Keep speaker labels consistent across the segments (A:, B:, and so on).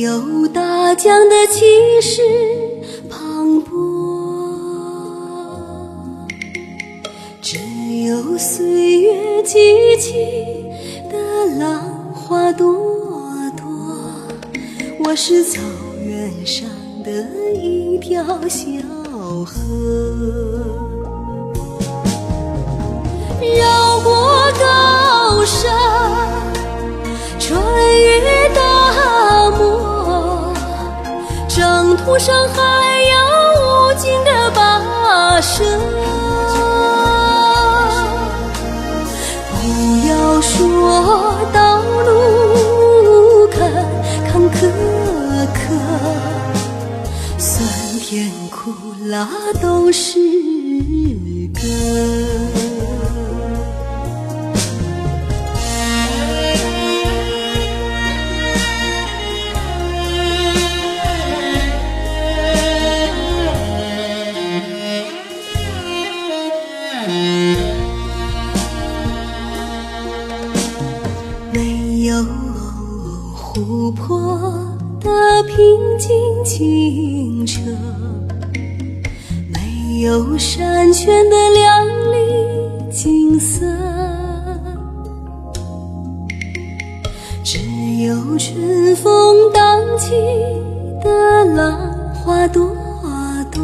A: 有大江的气势磅礴，只有岁月激起的浪花朵朵。我是草原上的一条小河，绕过征途上还有无尽的跋涉。不要说道路坎坎坷坷，酸甜苦辣都是歌。平静清澈，没有山泉的亮丽景色，只有春风荡起的浪花朵朵。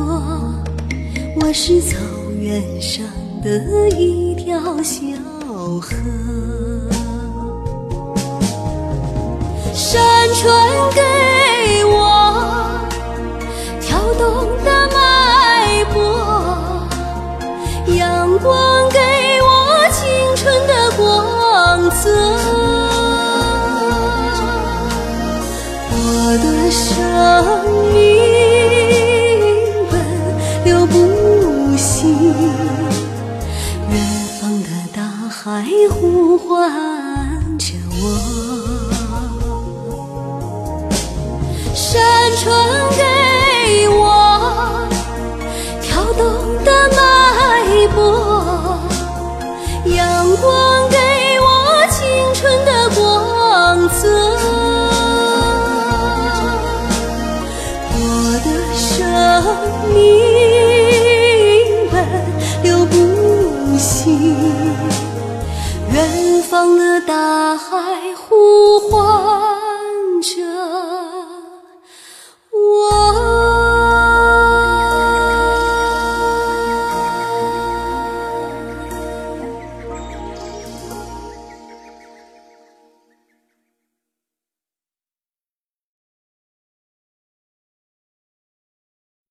A: 我是草原上的一条小河。山川息，远方的大海呼唤着我。山川给我跳动的脉搏，阳光给我青春的光泽。我的生命呼唤着。